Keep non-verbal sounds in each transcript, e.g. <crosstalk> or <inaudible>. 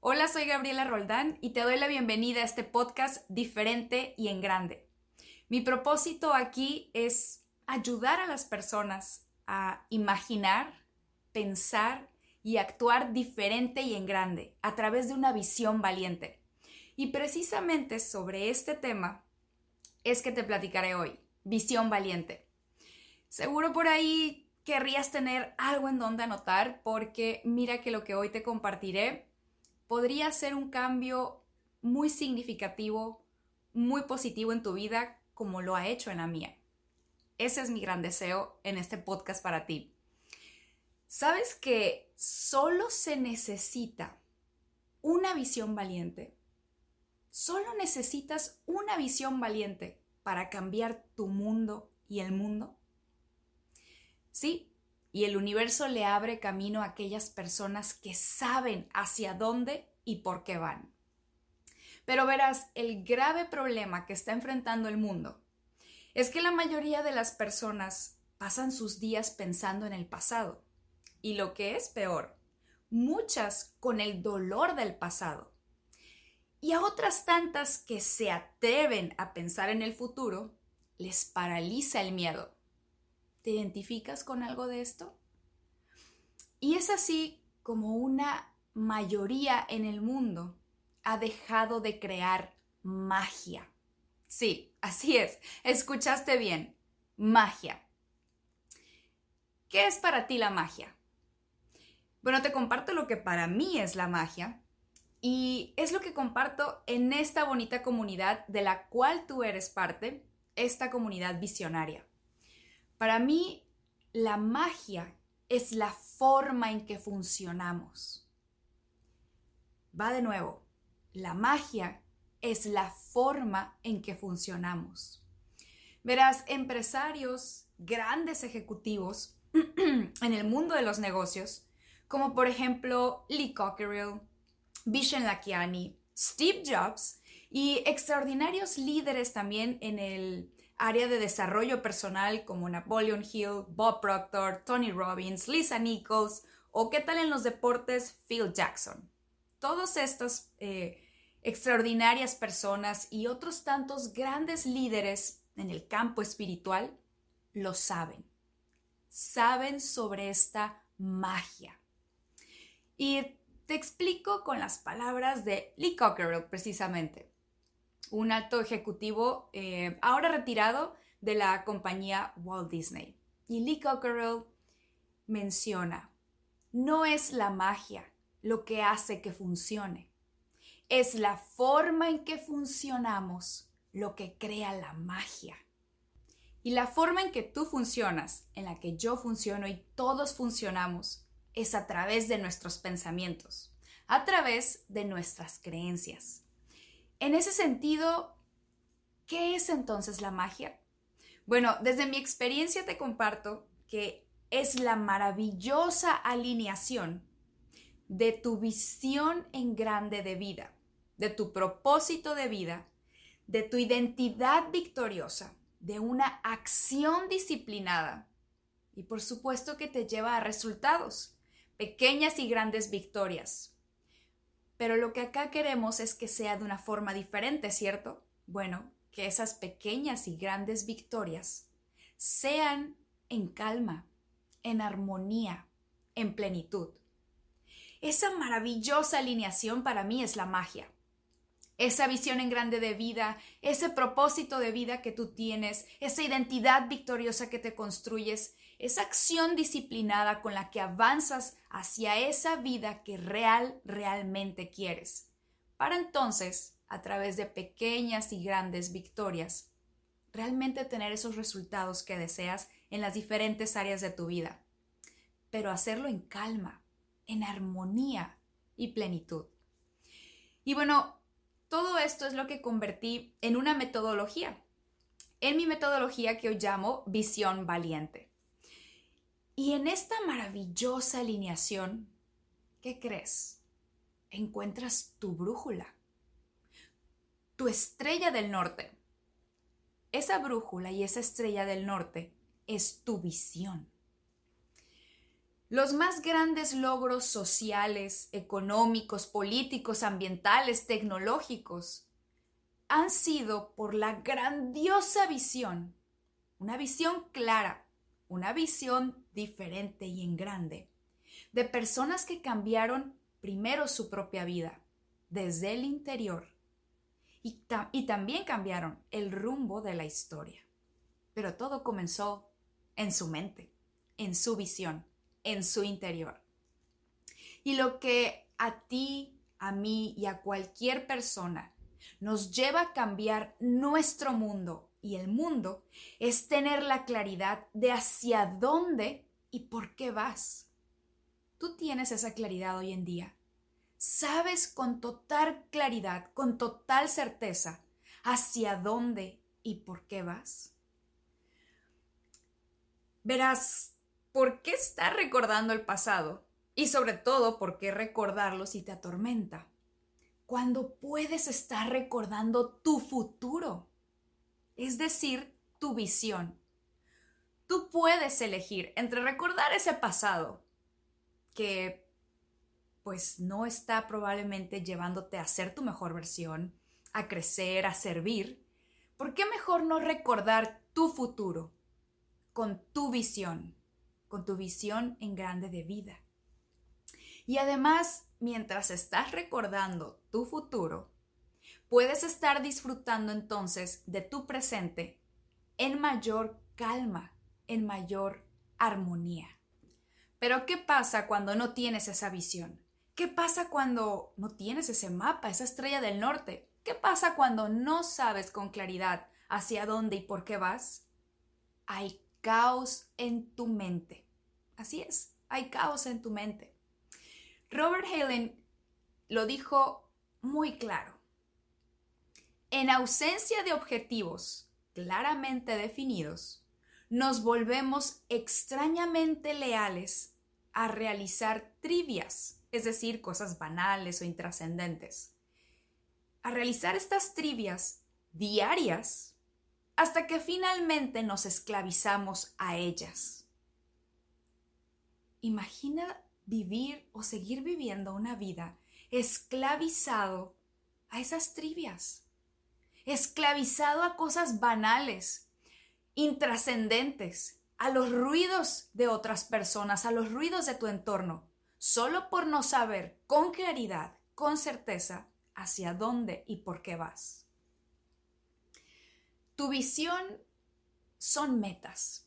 Hola, soy Gabriela Roldán y te doy la bienvenida a este podcast diferente y en grande. Mi propósito aquí es ayudar a las personas a imaginar, pensar y actuar diferente y en grande a través de una visión valiente. Y precisamente sobre este tema es que te platicaré hoy, visión valiente. Seguro por ahí querrías tener algo en donde anotar porque mira que lo que hoy te compartiré podría ser un cambio muy significativo, muy positivo en tu vida como lo ha hecho en la mía. Ese es mi gran deseo en este podcast para ti. ¿Sabes que solo se necesita una visión valiente? Solo necesitas una visión valiente para cambiar tu mundo y el mundo. Sí, y el universo le abre camino a aquellas personas que saben hacia dónde y por qué van. Pero verás, el grave problema que está enfrentando el mundo es que la mayoría de las personas pasan sus días pensando en el pasado. Y lo que es peor, muchas con el dolor del pasado. Y a otras tantas que se atreven a pensar en el futuro, les paraliza el miedo. ¿Te identificas con algo de esto? Y es así como una mayoría en el mundo ha dejado de crear magia. Sí, así es. Escuchaste bien. Magia. ¿Qué es para ti la magia? Bueno, te comparto lo que para mí es la magia y es lo que comparto en esta bonita comunidad de la cual tú eres parte, esta comunidad visionaria. Para mí, la magia es la forma en que funcionamos. Va de nuevo, la magia es la forma en que funcionamos. Verás, empresarios, grandes ejecutivos <clears throat> en el mundo de los negocios, como por ejemplo Lee Cockerill, Vishen Lakiani, Steve Jobs y extraordinarios líderes también en el área de desarrollo personal como Napoleon Hill, Bob Proctor, Tony Robbins, Lisa Nichols o qué tal en los deportes Phil Jackson. Todos estos eh, extraordinarias personas y otros tantos grandes líderes en el campo espiritual lo saben. Saben sobre esta magia. Y te explico con las palabras de Lee Cockerill precisamente, un alto ejecutivo eh, ahora retirado de la compañía Walt Disney. Y Lee Cockerill menciona, no es la magia lo que hace que funcione, es la forma en que funcionamos lo que crea la magia. Y la forma en que tú funcionas, en la que yo funciono y todos funcionamos, es a través de nuestros pensamientos, a través de nuestras creencias. En ese sentido, ¿qué es entonces la magia? Bueno, desde mi experiencia te comparto que es la maravillosa alineación de tu visión en grande de vida de tu propósito de vida, de tu identidad victoriosa, de una acción disciplinada y por supuesto que te lleva a resultados, pequeñas y grandes victorias. Pero lo que acá queremos es que sea de una forma diferente, ¿cierto? Bueno, que esas pequeñas y grandes victorias sean en calma, en armonía, en plenitud. Esa maravillosa alineación para mí es la magia esa visión en grande de vida, ese propósito de vida que tú tienes, esa identidad victoriosa que te construyes, esa acción disciplinada con la que avanzas hacia esa vida que real, realmente quieres. Para entonces, a través de pequeñas y grandes victorias, realmente tener esos resultados que deseas en las diferentes áreas de tu vida. Pero hacerlo en calma, en armonía y plenitud. Y bueno, todo esto es lo que convertí en una metodología, en mi metodología que yo llamo visión valiente. Y en esta maravillosa alineación, ¿qué crees? Encuentras tu brújula, tu estrella del norte. Esa brújula y esa estrella del norte es tu visión. Los más grandes logros sociales, económicos, políticos, ambientales, tecnológicos, han sido por la grandiosa visión, una visión clara, una visión diferente y en grande, de personas que cambiaron primero su propia vida, desde el interior, y, y también cambiaron el rumbo de la historia. Pero todo comenzó en su mente, en su visión en su interior. Y lo que a ti, a mí y a cualquier persona nos lleva a cambiar nuestro mundo y el mundo es tener la claridad de hacia dónde y por qué vas. Tú tienes esa claridad hoy en día. Sabes con total claridad, con total certeza, hacia dónde y por qué vas. Verás, ¿por qué estar recordando el pasado? Y sobre todo, ¿por qué recordarlo si te atormenta? Cuando puedes estar recordando tu futuro, es decir, tu visión. Tú puedes elegir entre recordar ese pasado, que pues no está probablemente llevándote a ser tu mejor versión, a crecer, a servir. ¿Por qué mejor no recordar tu futuro con tu visión? con tu visión en grande de vida. Y además, mientras estás recordando tu futuro, puedes estar disfrutando entonces de tu presente en mayor calma, en mayor armonía. Pero ¿qué pasa cuando no tienes esa visión? ¿Qué pasa cuando no tienes ese mapa, esa estrella del norte? ¿Qué pasa cuando no sabes con claridad hacia dónde y por qué vas? Hay caos en tu mente. Así es, hay caos en tu mente. Robert Helen lo dijo muy claro. En ausencia de objetivos claramente definidos, nos volvemos extrañamente leales a realizar trivias, es decir, cosas banales o intrascendentes. A realizar estas trivias diarias hasta que finalmente nos esclavizamos a ellas. Imagina vivir o seguir viviendo una vida esclavizado a esas trivias, esclavizado a cosas banales, intrascendentes, a los ruidos de otras personas, a los ruidos de tu entorno, solo por no saber con claridad, con certeza, hacia dónde y por qué vas. Tu visión son metas.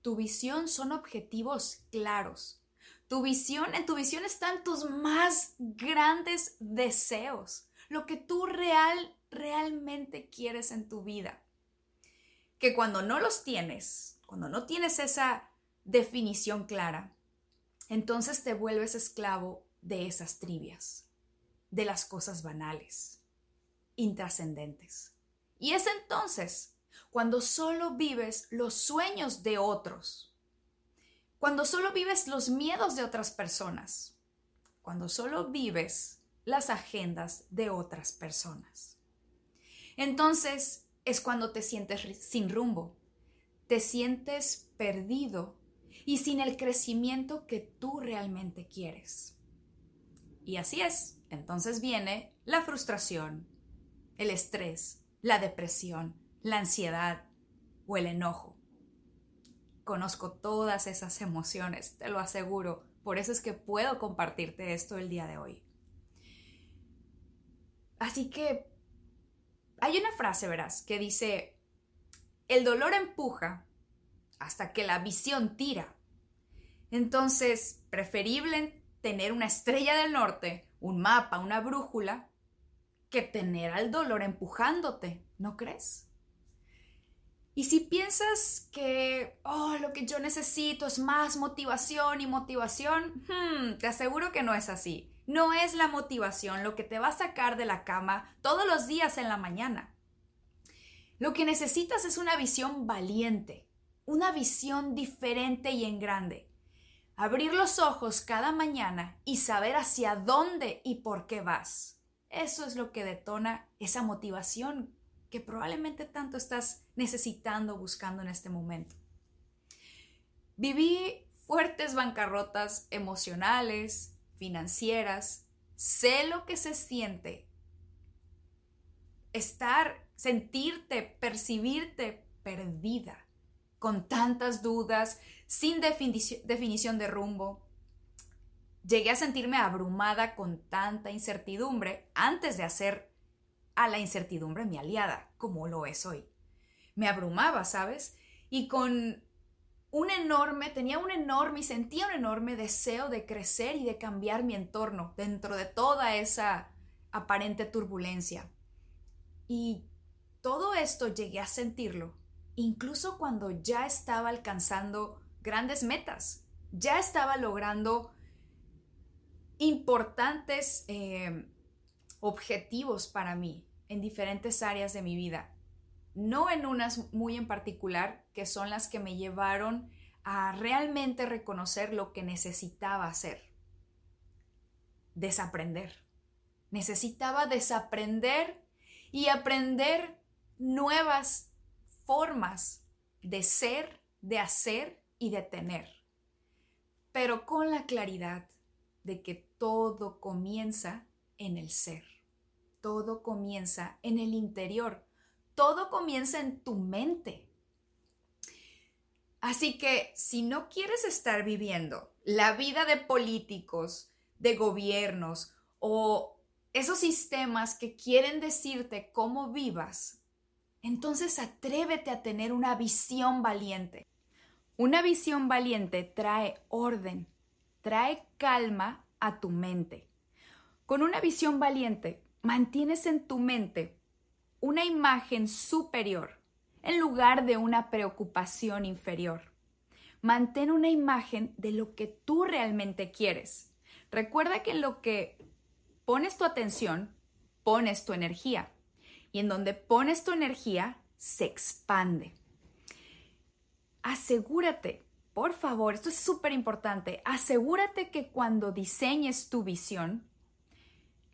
Tu visión son objetivos claros. Tu visión, en tu visión están tus más grandes deseos, lo que tú real, realmente quieres en tu vida. Que cuando no los tienes, cuando no tienes esa definición clara, entonces te vuelves esclavo de esas trivias, de las cosas banales, intrascendentes. Y es entonces cuando solo vives los sueños de otros, cuando solo vives los miedos de otras personas, cuando solo vives las agendas de otras personas. Entonces es cuando te sientes sin rumbo, te sientes perdido y sin el crecimiento que tú realmente quieres. Y así es, entonces viene la frustración, el estrés, la depresión, la ansiedad o el enojo. Conozco todas esas emociones, te lo aseguro. Por eso es que puedo compartirte esto el día de hoy. Así que hay una frase, verás, que dice, el dolor empuja hasta que la visión tira. Entonces, preferible tener una estrella del norte, un mapa, una brújula, que tener al dolor empujándote, ¿no crees? Y si piensas que, oh, lo que yo necesito es más motivación y motivación, hmm, te aseguro que no es así. No es la motivación lo que te va a sacar de la cama todos los días en la mañana. Lo que necesitas es una visión valiente, una visión diferente y en grande. Abrir los ojos cada mañana y saber hacia dónde y por qué vas. Eso es lo que detona esa motivación que probablemente tanto estás necesitando, buscando en este momento. Viví fuertes bancarrotas emocionales, financieras. Sé lo que se siente estar, sentirte, percibirte perdida, con tantas dudas, sin definición de rumbo. Llegué a sentirme abrumada con tanta incertidumbre antes de hacer a la incertidumbre mi aliada, como lo es hoy. Me abrumaba, ¿sabes? Y con un enorme, tenía un enorme y sentía un enorme deseo de crecer y de cambiar mi entorno dentro de toda esa aparente turbulencia. Y todo esto llegué a sentirlo, incluso cuando ya estaba alcanzando grandes metas, ya estaba logrando importantes eh, objetivos para mí en diferentes áreas de mi vida, no en unas muy en particular, que son las que me llevaron a realmente reconocer lo que necesitaba hacer. Desaprender. Necesitaba desaprender y aprender nuevas formas de ser, de hacer y de tener. Pero con la claridad de que todo comienza en el ser. Todo comienza en el interior. Todo comienza en tu mente. Así que si no quieres estar viviendo la vida de políticos, de gobiernos o esos sistemas que quieren decirte cómo vivas, entonces atrévete a tener una visión valiente. Una visión valiente trae orden, trae calma a tu mente. Con una visión valiente, mantienes en tu mente una imagen superior en lugar de una preocupación inferior. Mantén una imagen de lo que tú realmente quieres. Recuerda que en lo que pones tu atención, pones tu energía. Y en donde pones tu energía, se expande. Asegúrate, por favor, esto es súper importante, asegúrate que cuando diseñes tu visión,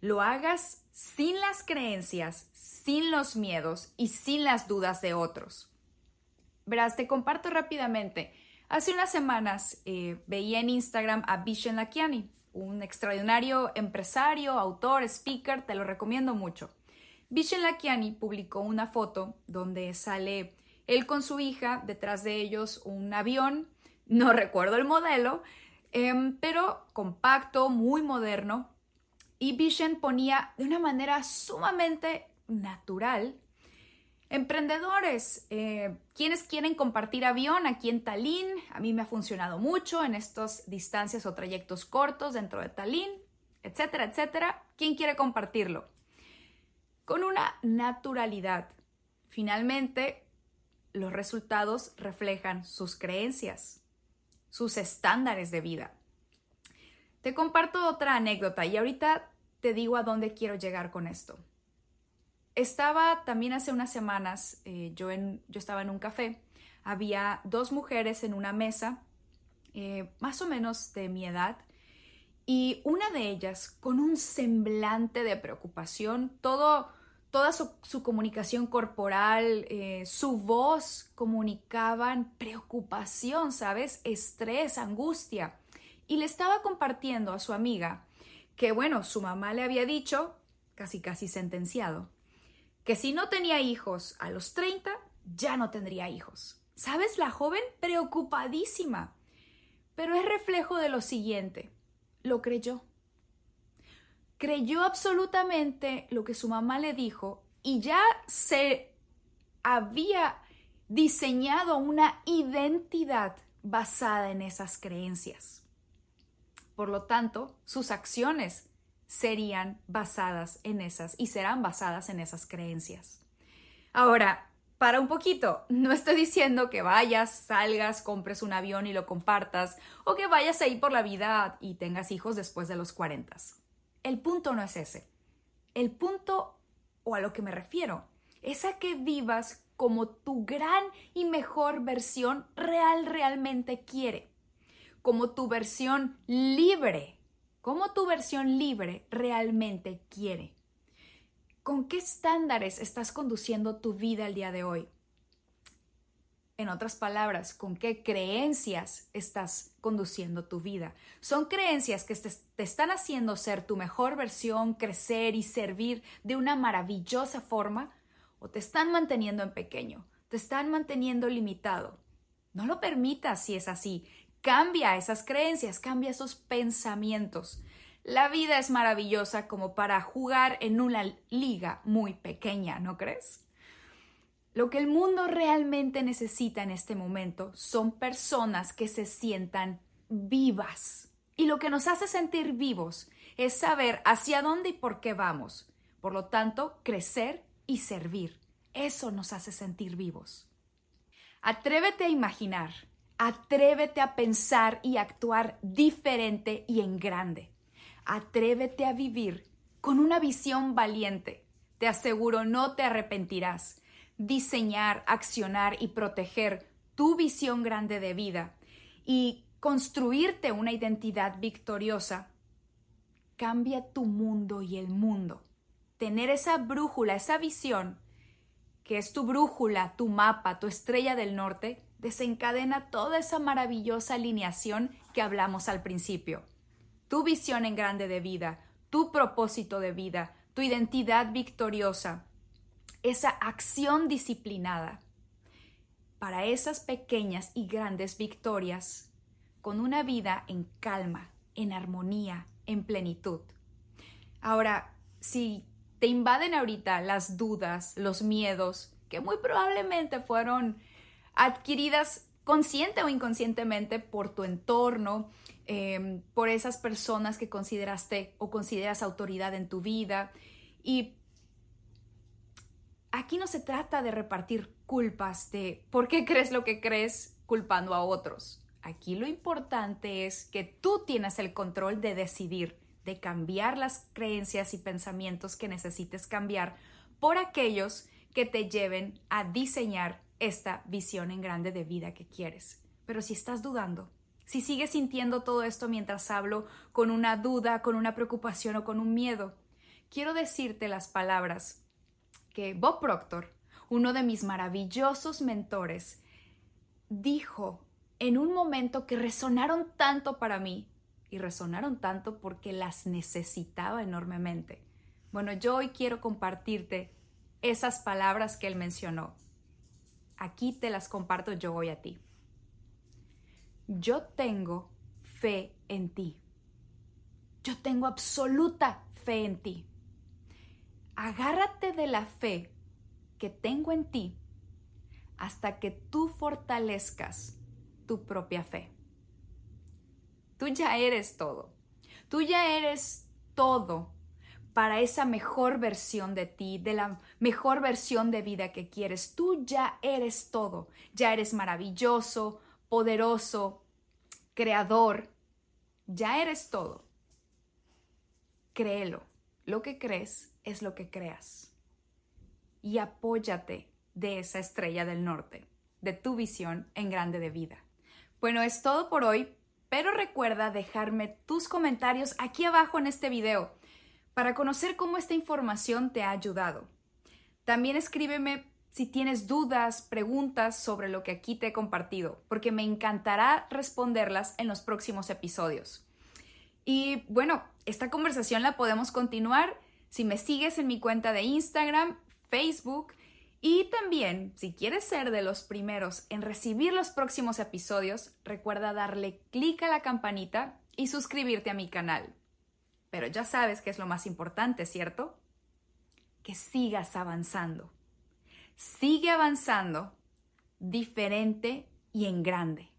lo hagas sin las creencias, sin los miedos y sin las dudas de otros. Verás, te comparto rápidamente. Hace unas semanas eh, veía en Instagram a Vishen Lakiani un extraordinario empresario, autor, speaker, te lo recomiendo mucho. Vishen Lakiani publicó una foto donde sale él con su hija, detrás de ellos un avión, no <laughs> recuerdo el modelo, em, pero compacto, muy moderno. Y Vishen ponía de una manera sumamente natural Emprendedores, eh, quienes quieren compartir avión aquí en Tallinn, a mí me ha funcionado mucho en estas distancias o trayectos cortos dentro de Tallinn, etcétera, etcétera. ¿Quién quiere compartirlo? Con una naturalidad. Finalmente, los resultados reflejan sus creencias, sus estándares de vida. Te comparto otra anécdota y ahorita te digo a dónde quiero llegar con esto. Estaba también hace unas semanas, eh, yo, en, yo estaba en un café, había dos mujeres en una mesa, eh, más o menos de mi edad, y una de ellas con un semblante de preocupación, todo, toda su, comunicación corporal, eh, su voz comunicaban preocupación, ¿sabes? Estrés, angustia. Y le estaba compartiendo a su amiga que, bueno, su mamá le había dicho, casi casi sentenciado, que si no tenía hijos a los 30, ya no tendría hijos. ¿Sabes? La joven preocupadísima. Pero es reflejo de lo siguiente. Lo creyó. Creyó absolutamente lo que su mamá le dijo y ya se había diseñado una identidad basada en esas creencias. Por lo tanto, sus acciones serían basadas en esas y serán basadas en esas creencias. Ahora, para un poquito, no estoy diciendo que vayas, salgas, compres un avión y lo compartas o que vayas ahí por la vida y tengas hijos después de los 40. El punto no es ese. El punto, o a lo que me refiero, es a que vivas como tu gran y mejor versión real realmente quiere, como tu versión libre cómo tu versión libre realmente quiere. ¿Con qué estándares estás conduciendo tu vida el día de hoy? En otras palabras, ¿con qué creencias estás conduciendo tu vida? ¿Son creencias que te, están haciendo ser tu mejor versión, crecer y servir de una maravillosa forma? ¿O te están manteniendo en pequeño? ¿Te están manteniendo limitado? No lo permitas si es así. Cambia esas creencias, cambia esos pensamientos. La vida es maravillosa como para jugar en una liga muy pequeña, ¿no crees? Lo que el mundo realmente necesita en este momento son personas que se sientan vivas. Y lo que nos hace sentir vivos es saber hacia dónde y por qué vamos. Por lo tanto, crecer y servir. Eso nos hace sentir vivos. Atrévete a imaginar, atrévete a pensar y actuar diferente y en grande. Atrévete a vivir con una visión valiente. Te aseguro, no te arrepentirás diseñar, accionar y proteger tu visión grande de vida y construirte una identidad victoriosa, cambia tu mundo y el mundo. Tener esa brújula, esa visión, que es tu brújula, tu mapa, tu estrella del norte, desencadena toda esa maravillosa alineación que hablamos al principio. Tu visión en grande de vida, tu propósito de vida, tu identidad victoriosa, esa acción disciplinada para esas pequeñas y grandes victorias con una vida en calma, en armonía, en plenitud. Ahora, si te invaden ahorita las dudas, los miedos, que muy probablemente fueron adquiridas consciente o inconscientemente por tu entorno, em, por esas personas que consideraste o consideras autoridad en tu vida y aquí no se trata de repartir culpas de por qué crees lo que crees culpando a otros. Aquí lo importante es que tú tienes el control de decidir, de cambiar las creencias y pensamientos que necesites cambiar por aquellos que te lleven a diseñar esta visión en grande de vida que quieres. Pero si estás dudando, si sigues sintiendo todo esto mientras hablo con una duda, con una preocupación o con un miedo, quiero decirte las palabras que Bob Proctor, uno de mis maravillosos mentores, dijo en un momento que resonaron tanto para mí y resonaron tanto porque las necesitaba enormemente. Bueno, yo hoy quiero compartirte esas palabras que él mencionó. Aquí te las comparto yo hoy a ti. Yo tengo fe en ti. Yo tengo absoluta fe en ti agárrate de la fe que tengo en ti hasta que tú fortalezcas tu propia fe. Tú ya eres todo. Tú ya eres todo para esa mejor versión de ti, de la mejor versión de vida que quieres. Tú ya eres todo. Ya eres maravilloso, poderoso, creador. Ya eres todo. Créelo. Lo que crees es lo que creas. Y apóyate de esa estrella del norte, de tu visión en grande de vida. Bueno, es todo por hoy, pero recuerda dejarme tus comentarios aquí abajo en este video para conocer cómo esta información te ha ayudado. También escríbeme si tienes dudas, preguntas sobre lo que aquí te he compartido, porque me encantará responderlas en los próximos episodios. Y bueno, esta conversación la podemos continuar si me sigues en mi cuenta de Instagram, Facebook y también, si quieres ser de los primeros en recibir los próximos episodios, recuerda darle clic a la campanita y suscribirte a mi canal. Pero ya sabes que es lo más importante, ¿cierto? Que sigas avanzando. Sigue avanzando diferente y en grande.